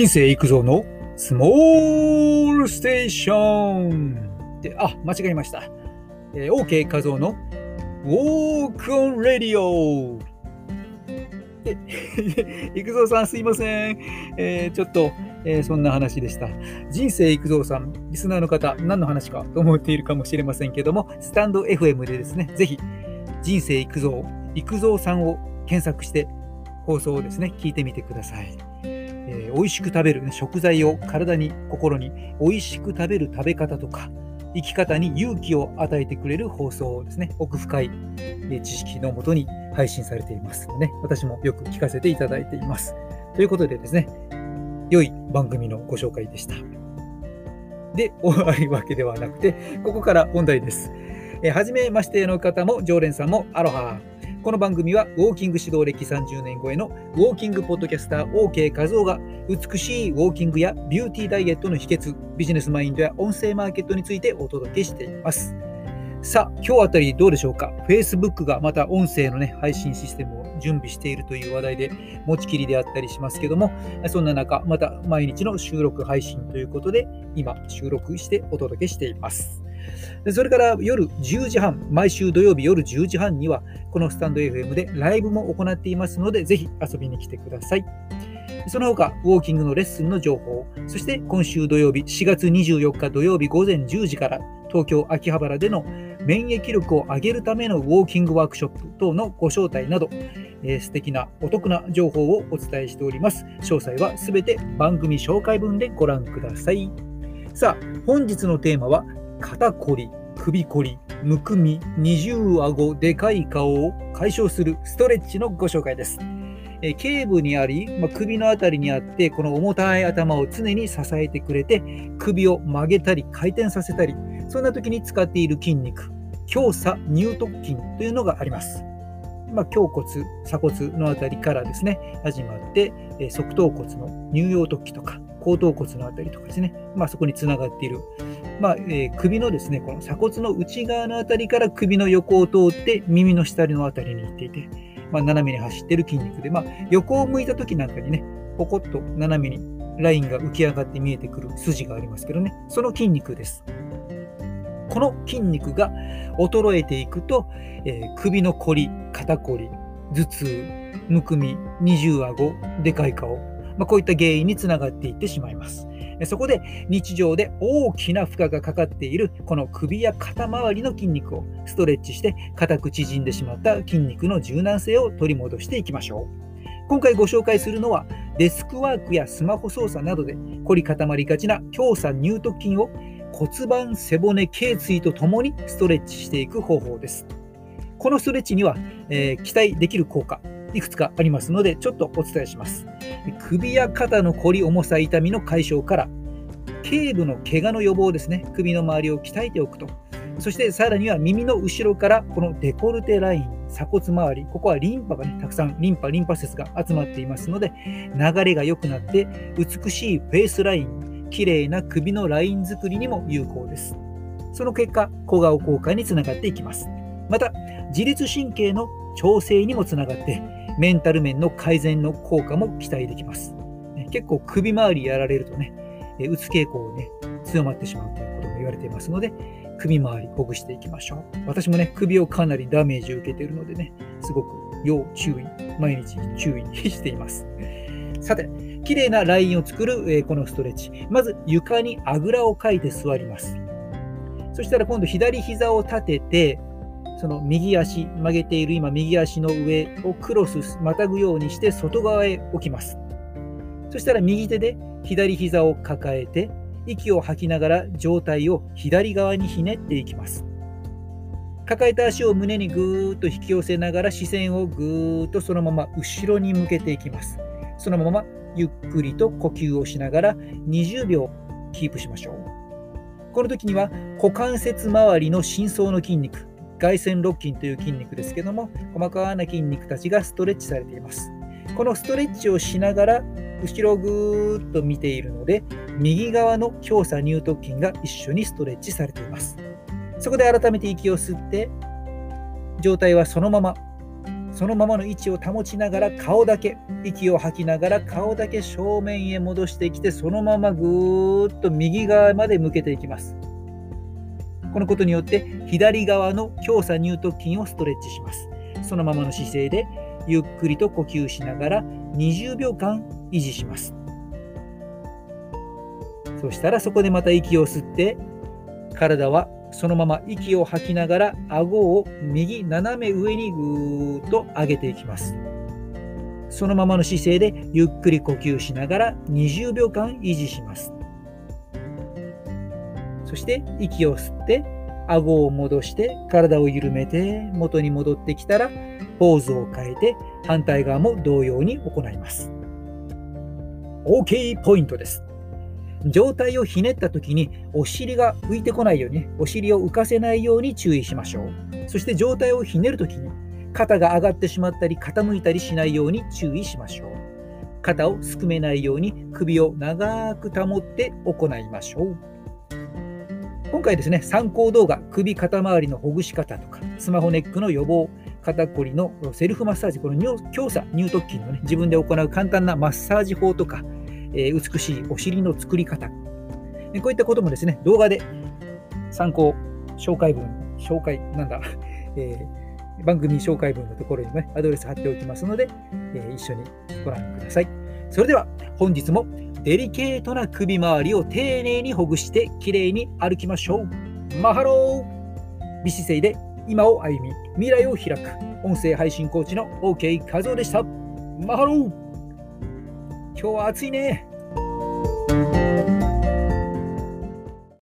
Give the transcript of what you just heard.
人生行くぞのスモールステーションで、あ、間違えました。えー、OK 画像の Walk on Radio で、育三さんすいません。えー、ちょっと、えー、そんな話でした。人生育三さん、リスナーの方、何の話かと思っているかもしれませんけども、スタンド FM でですね、ぜひ、人生育三、育三さんを検索して、放送をですね、聞いてみてください。えー、美味しく食べる、ね、食材を体に、心に美味しく食べる食べ方とか、生き方に勇気を与えてくれる放送ですね、奥深い知識のもとに配信されていますので、ね、私もよく聞かせていただいています。ということでですね、良い番組のご紹介でした。で、終わりわけではなくて、ここから本題です。えはじめましての方も常連さんもアロハ。この番組はウォーキング指導歴30年超えのウォーキングポッドキャスター OK 和夫が美しいウォーキングやビューティーダイエットの秘訣、ビジネスマインドや音声マーケットについてお届けしています。さあ、今日あたりどうでしょうか ?Facebook がまた音声の、ね、配信システムを準備しているという話題で持ちきりであったりしますけども、そんな中、また毎日の収録配信ということで、今収録してお届けしています。それから夜10時半、毎週土曜日夜10時半には、このスタンド FM でライブも行っていますので、ぜひ遊びに来てください。その他、ウォーキングのレッスンの情報、そして今週土曜日、4月24日土曜日午前10時から、東京秋葉原での免疫力を上げるためのウォーキングワークショップ等のご招待など、えー、素敵なお得な情報をお伝えしております。詳細はすべて番組紹介文でご覧ください。さあ、本日のテーマは、肩こり、首こり、むくみ、二重顎、でかい顔を解消するストレッチのご紹介です。え頸部にあり、まあ、首のあたりにあって、この重たい頭を常に支えてくれて、首を曲げたり回転させたり、そんな時に使っている筋肉、強鎖乳突筋というのがあります。まあ、胸骨、鎖骨のあたりからですね、始まって、え側頭骨の乳葉突起とか、後頭骨のあたりとかですね、まあ、そこにつながっている、まあえー、首のですね、この鎖骨の内側のあたりから首の横を通って耳の下のあたりに行っていて、まあ、斜めに走ってる筋肉で、まあ、横を向いた時なんかにね、ポコッと斜めにラインが浮き上がって見えてくる筋がありますけどね、その筋肉です。この筋肉が衰えていくと、えー、首のこり、肩こり、頭痛、むくみ、二重顎、でかい顔、まあ、こういった原因につながっていってしまいます。そこで日常で大きな負荷がかかっているこの首や肩周りの筋肉をストレッチして硬く縮んでしまった筋肉の柔軟性を取り戻していきましょう。今回ご紹介するのはデスクワークやスマホ操作などで凝り固まりがちな強鎖乳突筋を骨盤背骨頸椎とともにストレッチしていく方法です。このストレッチには、えー、期待できる効果、いくつかありますので、ちょっとお伝えします。首や肩のこり、重さ、痛みの解消から、頸部の怪我の予防ですね、首の周りを鍛えておくと。そしてさらには耳の後ろからこのデコルテライン、鎖骨周り、ここはリンパがね、たくさんリンパ、リンパ節が集まっていますので、流れが良くなって美しいフェイスライン、綺麗な首のライン作りにも有効です。その結果、小顔効果につながっていきます。また、自律神経の調整にもつながって、メンタル面の改善の効果も期待できます。結構首周りやられるとね、うつ傾向をね、強まってしまうということが言われていますので、首周りほぐしていきましょう。私もね、首をかなりダメージを受けているのでね、すごく要注意、毎日注意しています。さて、綺麗なラインを作る、えこのストレッチ。まず床にあぐらをかいて座ります。そしたら今度左膝を立てて、その右足、曲げている今、右足の上をクロス、またぐようにして外側へ置きます。そしたら右手で左膝を抱えて、息を吐きながら上体を左側にひねっていきます。抱えた足を胸にぐーっと引き寄せながら視線をぐーっとそのまま後ろに向けていきます。そのままゆっくりと呼吸をしながら20秒キープしましょう。この時には股関節周りの深層の筋肉、外旋肋筋という筋肉ですけども、細かな筋肉たちがストレッチされています。このストレッチをしながら、後ろをぐーっと見ているので、右側の強鎖乳突筋が一緒にストレッチされています。そこで改めて息を吸って、状態はそのまま、そのままの位置を保ちながら顔だけ息を吐きながら顔だけ正面へ戻してきてそのままぐーっと右側まで向けていきますこのことによって左側の強鎖乳突筋をストレッチしますそのままの姿勢でゆっくりと呼吸しながら20秒間維持しますそしたらそこでまた息を吸って体はそのまま息を吐きながら顎を右斜め上にぐーっと上げていきます。そのままの姿勢でゆっくり呼吸しながら20秒間維持します。そして息を吸って顎を戻して体を緩めて元に戻ってきたらポーズを変えて反対側も同様に行います。OK ポイントです。上体をひねった時にお尻が浮いてこないように、お尻を浮かせないように注意しましょう。そして上体をひねる時に肩が上がってしまったり傾いたりしないように注意しましょう。肩をすくめないように首を長く保って行いましょう。今回ですね、参考動画、首肩周りのほぐし方とか、スマホネックの予防、肩こりのセルフマッサージ、この強鎖、乳突筋のね、自分で行う簡単なマッサージ法とか、え美しいお尻の作り方、こういったこともですね、動画で参考、紹介文、紹介、なんだ、えー、番組紹介文のところにも、ね、アドレス貼っておきますので、えー、一緒にご覧ください。それでは本日もデリケートな首周りを丁寧にほぐしてきれいに歩きましょう。 Mahalo 美姿勢で今を歩み、未来を開く音声配信コーチの OK 和夫でした。 Mahalo今日は暑いね。